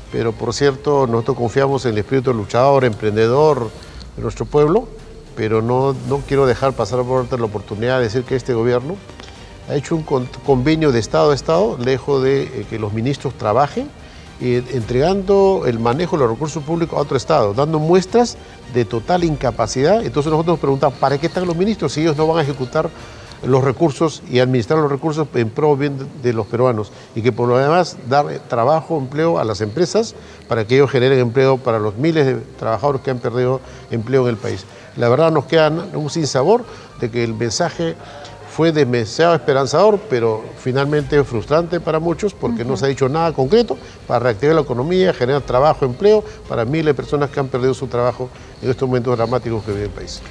pero por cierto, nosotros confiamos en el espíritu luchador, emprendedor de nuestro pueblo, pero no, no quiero dejar pasar por la oportunidad de decir que este gobierno ha hecho un convenio de Estado a Estado, lejos de eh, que los ministros trabajen entregando el manejo de los recursos públicos a otro Estado, dando muestras de total incapacidad. Entonces nosotros nos preguntamos, ¿para qué están los ministros si ellos no van a ejecutar los recursos y administrar los recursos en pro bien de los peruanos y que por lo demás dar trabajo, empleo a las empresas para que ellos generen empleo para los miles de trabajadores que han perdido empleo en el país. La verdad nos queda un sinsabor de que el mensaje fue demasiado esperanzador, pero finalmente frustrante para muchos porque no se ha dicho nada concreto para reactivar la economía, generar trabajo, empleo para miles de personas que han perdido su trabajo en estos momentos dramáticos que vive el país.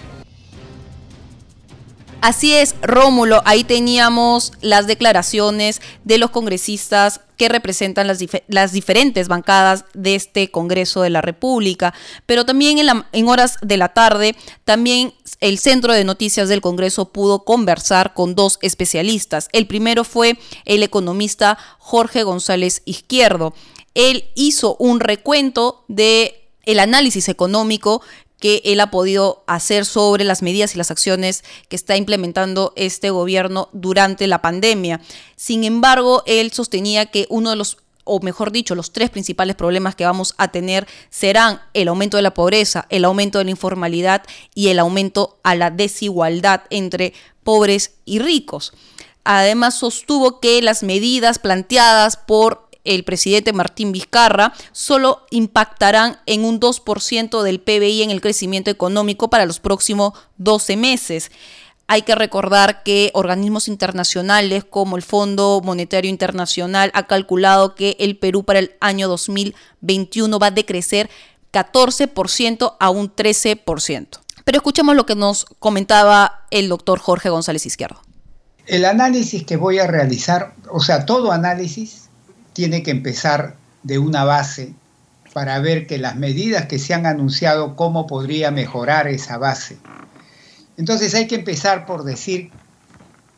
Así es, Rómulo, ahí teníamos las declaraciones de los congresistas que representan las, diferentes bancadas de este Congreso de la República, pero también en, en horas de la tarde, también el Centro de Noticias del Congreso pudo conversar con dos especialistas. El primero fue el economista Jorge González Izquierdo. Él hizo un recuento de el análisis económico él ha podido hacer sobre las medidas y las acciones que está implementando este gobierno durante la pandemia. Sin embargo, él sostenía que uno de los o mejor dicho, los tres principales problemas que vamos a tener serán el aumento de la pobreza, el aumento de la informalidad y el aumento a la desigualdad entre pobres y ricos. Además, sostuvo que las medidas planteadas por el presidente Martín Vizcarra solo impactarán en un 2% del PBI en el crecimiento económico para los próximos 12 meses. Hay que recordar que organismos internacionales como el Fondo Monetario Internacional ha calculado que el Perú para el año 2021 va a decrecer 14% a un 13%. Pero escuchemos lo que nos comentaba el doctor Jorge González Izquierdo. El análisis que voy a realizar, o sea, todo análisis tiene que empezar de una base para ver que las medidas que se han anunciado, cómo podría mejorar esa base. Entonces hay que empezar por decir,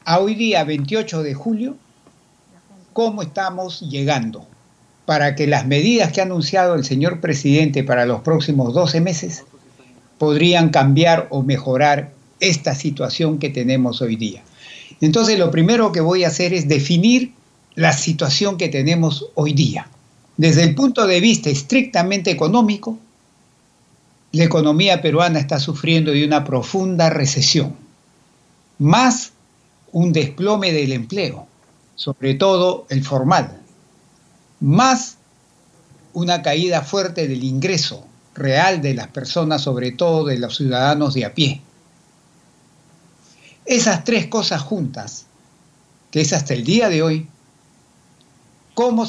a hoy día 28 de julio, cómo estamos llegando para que las medidas que ha anunciado el señor presidente para los próximos 12 meses podrían cambiar o mejorar esta situación que tenemos hoy día. Entonces lo primero que voy a hacer es definir la situación que tenemos hoy día. Desde el punto de vista estrictamente económico, la economía peruana está sufriendo de una profunda recesión, más un desplome del empleo, sobre todo el formal, más una caída fuerte del ingreso real de las personas, sobre todo de los ciudadanos de a pie. Esas tres cosas juntas, que es hasta el día de hoy cómo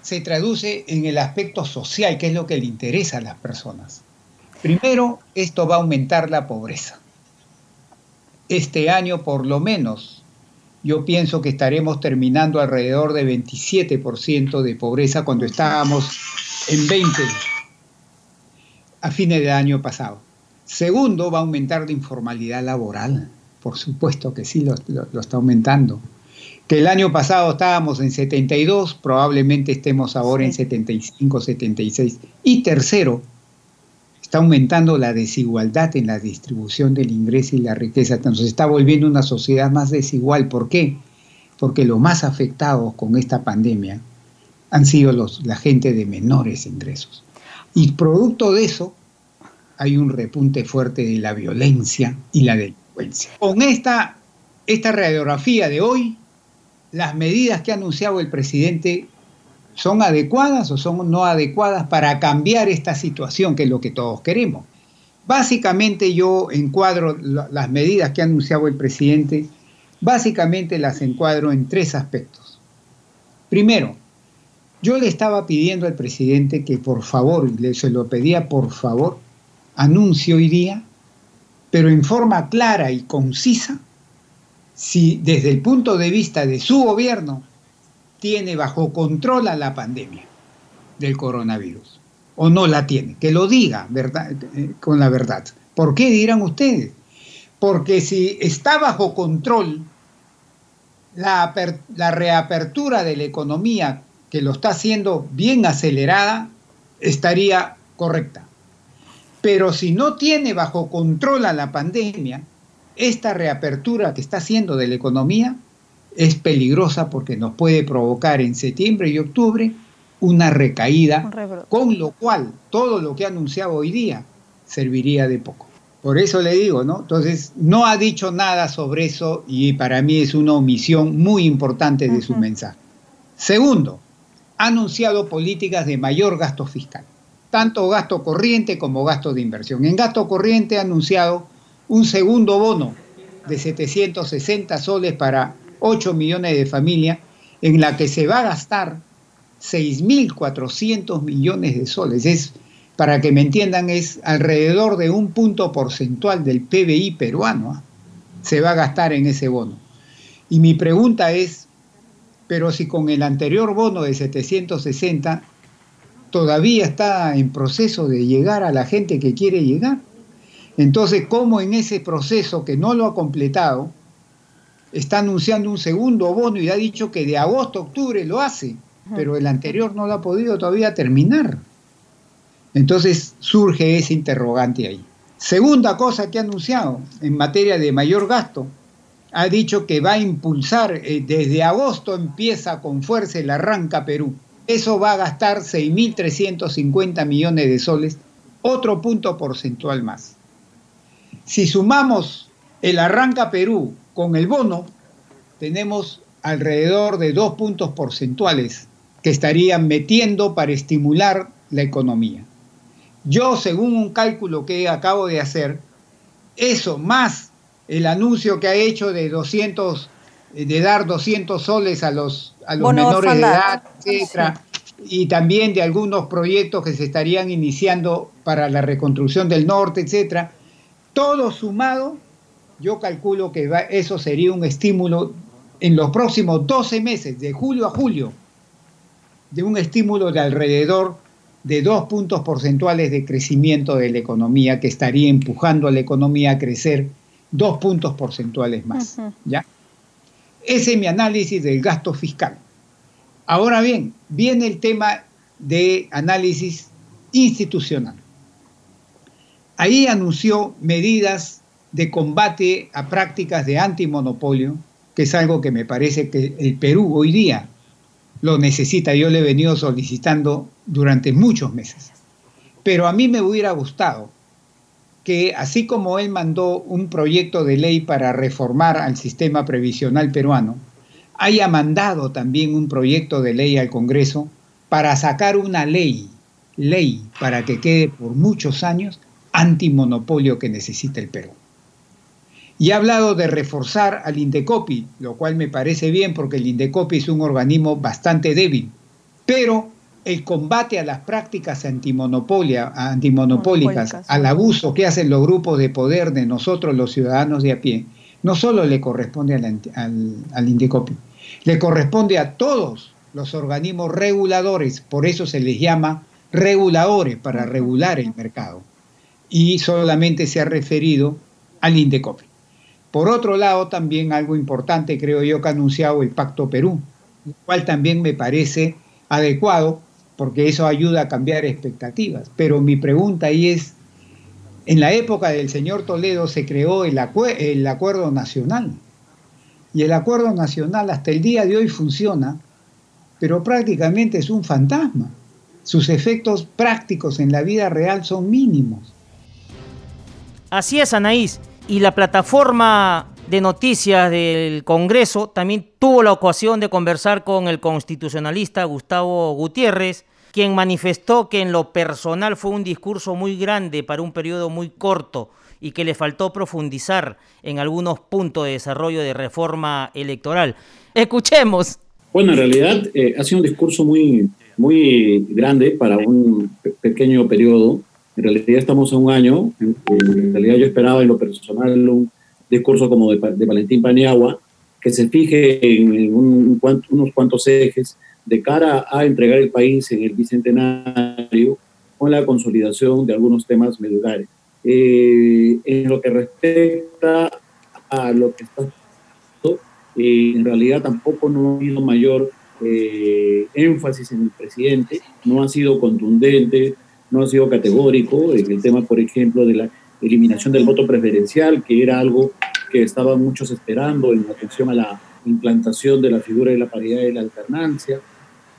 se traduce en el aspecto social, que es lo que le interesa a las personas. Primero, esto va a aumentar la pobreza. Este año, por lo menos, yo pienso que estaremos terminando alrededor de 27% de pobreza cuando estábamos en 20% a fines del año pasado. Segundo, va a aumentar la informalidad laboral. Por supuesto que sí, lo, lo está aumentando que el año pasado estábamos en 72, probablemente estemos ahora en 75, 76. Y tercero, está aumentando la desigualdad en la distribución del ingreso y la riqueza. Nos está volviendo una sociedad más desigual. ¿Por qué? Porque los más afectados con esta pandemia han sido los, la gente de menores ingresos. Y producto de eso hay un repunte fuerte de la violencia y la delincuencia. Con esta, esta radiografía de hoy, las medidas que ha anunciado el presidente son adecuadas o son no adecuadas para cambiar esta situación, que es lo que todos queremos. Básicamente yo encuadro las medidas que ha anunciado el presidente, básicamente las encuadro en tres aspectos. Primero, yo le estaba pidiendo al presidente que por favor, le, se lo pedía por favor, anuncie hoy día, pero en forma clara y concisa, si desde el punto de vista de su gobierno tiene bajo control a la pandemia del coronavirus o no la tiene, que lo diga verdad, eh, con la verdad. ¿Por qué dirán ustedes? Porque si está bajo control la, la reapertura de la economía, que lo está haciendo bien acelerada, estaría correcta. Pero si no tiene bajo control a la pandemia, esta reapertura que está haciendo de la economía es peligrosa porque nos puede provocar en septiembre y octubre una recaída, con lo cual todo lo que ha anunciado hoy día serviría de poco. Por eso le digo, ¿no? Entonces, no ha dicho nada sobre eso y para mí es una omisión muy importante de su mensaje. Segundo, ha anunciado políticas de mayor gasto fiscal, tanto gasto corriente como gasto de inversión. En gasto corriente ha anunciado un segundo bono de 760 soles para 8 millones de familias, en la que se va a gastar 6.400 millones de soles. Es, para que me entiendan, es alrededor de un punto porcentual del PBI peruano. ¿ah? Se va a gastar en ese bono. Y mi pregunta es, pero si con el anterior bono de 760 todavía está en proceso de llegar a la gente que quiere llegar, entonces, ¿cómo en ese proceso que no lo ha completado, está anunciando un segundo bono y ha dicho que de agosto a octubre lo hace, pero el anterior no lo ha podido todavía terminar? Entonces surge ese interrogante ahí. Segunda cosa que ha anunciado en materia de mayor gasto, ha dicho que va a impulsar, eh, desde agosto empieza con fuerza el arranca Perú. Eso va a gastar 6.350 millones de soles, otro punto porcentual más. Si sumamos el arranca Perú con el bono, tenemos alrededor de dos puntos porcentuales que estarían metiendo para estimular la economía. Yo, según un cálculo que acabo de hacer, eso más el anuncio que ha hecho de 200 de dar 200 soles a los, a los menores de edad, etcétera, y también de algunos proyectos que se estarían iniciando para la reconstrucción del norte, etcétera, todo sumado, yo calculo que eso sería un estímulo en los próximos 12 meses, de julio a julio, de un estímulo de alrededor de dos puntos porcentuales de crecimiento de la economía que estaría empujando a la economía a crecer dos puntos porcentuales más. ¿ya? Ese es mi análisis del gasto fiscal. Ahora bien, viene el tema de análisis institucional. Ahí anunció medidas de combate a prácticas de antimonopolio, que es algo que me parece que el Perú hoy día lo necesita. Yo le he venido solicitando durante muchos meses. Pero a mí me hubiera gustado que, así como él mandó un proyecto de ley para reformar al sistema previsional peruano, haya mandado también un proyecto de ley al Congreso para sacar una ley, ley para que quede por muchos años antimonopolio que necesita el Perú. Y ha hablado de reforzar al Indecopi, lo cual me parece bien porque el Indecopi es un organismo bastante débil, pero el combate a las prácticas antimonopólicas, al abuso que hacen los grupos de poder de nosotros los ciudadanos de a pie, no solo le corresponde al, al Indecopi, le corresponde a todos los organismos reguladores, por eso se les llama reguladores para regular el mercado y solamente se ha referido al Indecopi. Por otro lado, también algo importante creo yo que ha anunciado el Pacto Perú, lo cual también me parece adecuado porque eso ayuda a cambiar expectativas. Pero mi pregunta ahí es, en la época del señor Toledo se creó el, el Acuerdo Nacional y el Acuerdo Nacional hasta el día de hoy funciona, pero prácticamente es un fantasma. Sus efectos prácticos en la vida real son mínimos. Así es, Anaís. Y la plataforma de noticias del Congreso también tuvo la ocasión de conversar con el constitucionalista Gustavo Gutiérrez, quien manifestó que en lo personal fue un discurso muy grande para un periodo muy corto y que le faltó profundizar en algunos puntos de desarrollo de reforma electoral. Escuchemos. Bueno, en realidad eh, ha sido un discurso muy, muy grande para un pequeño periodo en realidad estamos en un año, en, realidad yo esperaba en lo personal un discurso como de, Valentín Paniagua, que se fije en, unos cuantos ejes de cara a entregar el país en el bicentenario con la consolidación de algunos temas medulares. Eh, en lo que respecta a lo que está eh, en realidad tampoco no ha habido mayor eh, énfasis en el presidente, no ha sido contundente, no ha sido categórico en el tema, por ejemplo, de la eliminación del voto preferencial, que era algo que estaban muchos esperando en atención a la implantación de la figura de la paridad y la alternancia,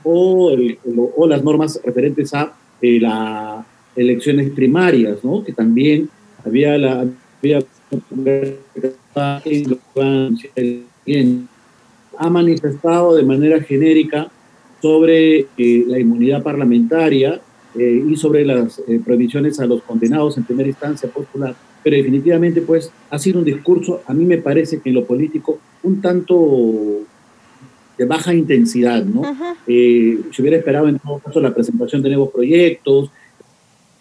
o, o las normas referentes a las elecciones primarias, ¿no? que también había la había ha manifestado de manera genérica sobre eh, la inmunidad parlamentaria eh, y sobre las eh, prohibiciones a los condenados en primera instancia popular, pero definitivamente pues ha sido un discurso, a mí me parece que en lo político un tanto de baja intensidad, ¿no? se hubiera esperado en todo caso la presentación de nuevos proyectos,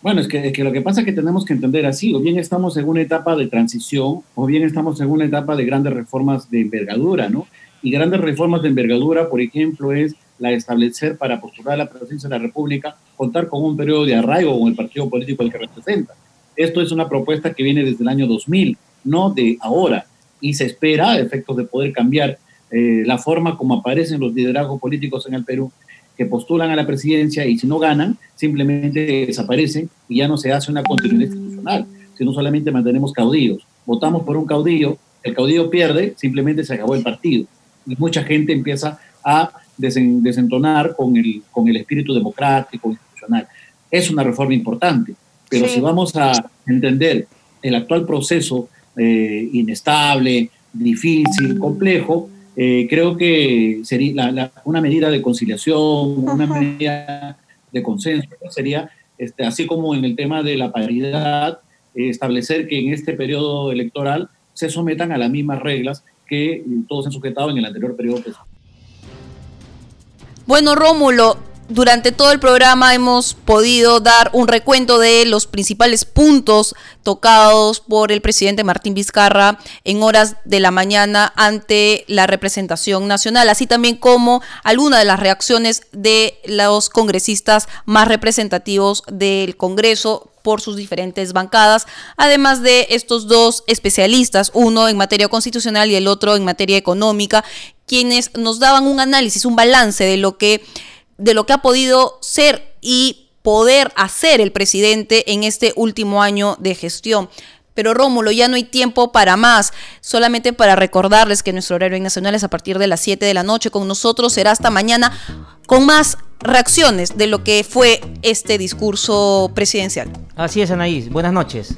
bueno, es que, lo que pasa es que tenemos que entender así, o bien estamos en una etapa de transición, o bien estamos en una etapa de grandes reformas de envergadura, ¿no? Y grandes reformas de envergadura, por ejemplo, es la establecer para postular a la presidencia de la República, contar con un periodo de arraigo con el partido político al que representa. Esto es una propuesta que viene desde el año 2000, no de ahora, y se espera, a efectos de poder cambiar eh, la forma como aparecen los liderazgos políticos en el Perú, que postulan a la presidencia y si no ganan, simplemente desaparecen y ya no se hace una continuidad institucional, sino solamente mantenemos caudillos. Votamos por un caudillo, el caudillo pierde, simplemente se acabó el partido. Y mucha gente empieza a desentonar con el, con el espíritu democrático, institucional. Es una reforma importante, pero si vamos a entender el actual proceso eh, inestable, difícil, complejo, eh, creo que sería una medida de conciliación, una medida de consenso, sería, este, así como en el tema de la paridad, eh, establecer que en este periodo electoral se sometan a las mismas reglas que todos han sujetado en el anterior periodo. Bueno, Rómulo, durante todo el programa hemos podido dar un recuento de los principales puntos tocados por el presidente Martín Vizcarra en horas de la mañana ante la representación nacional, así también como algunas de las reacciones de los congresistas más representativos del Congreso por sus diferentes bancadas, además de estos dos especialistas, uno en materia constitucional y el otro en materia económica, quienes nos daban un análisis, un balance de lo que de lo que ha podido ser y poder hacer el presidente en este último año de gestión. Pero Rómulo, ya no hay tiempo para más. Solamente para recordarles que nuestro horario nacional es a partir de las 7 de la noche. Con nosotros será hasta mañana con más reacciones de lo que fue este discurso presidencial. Así es, Anaís. Buenas noches.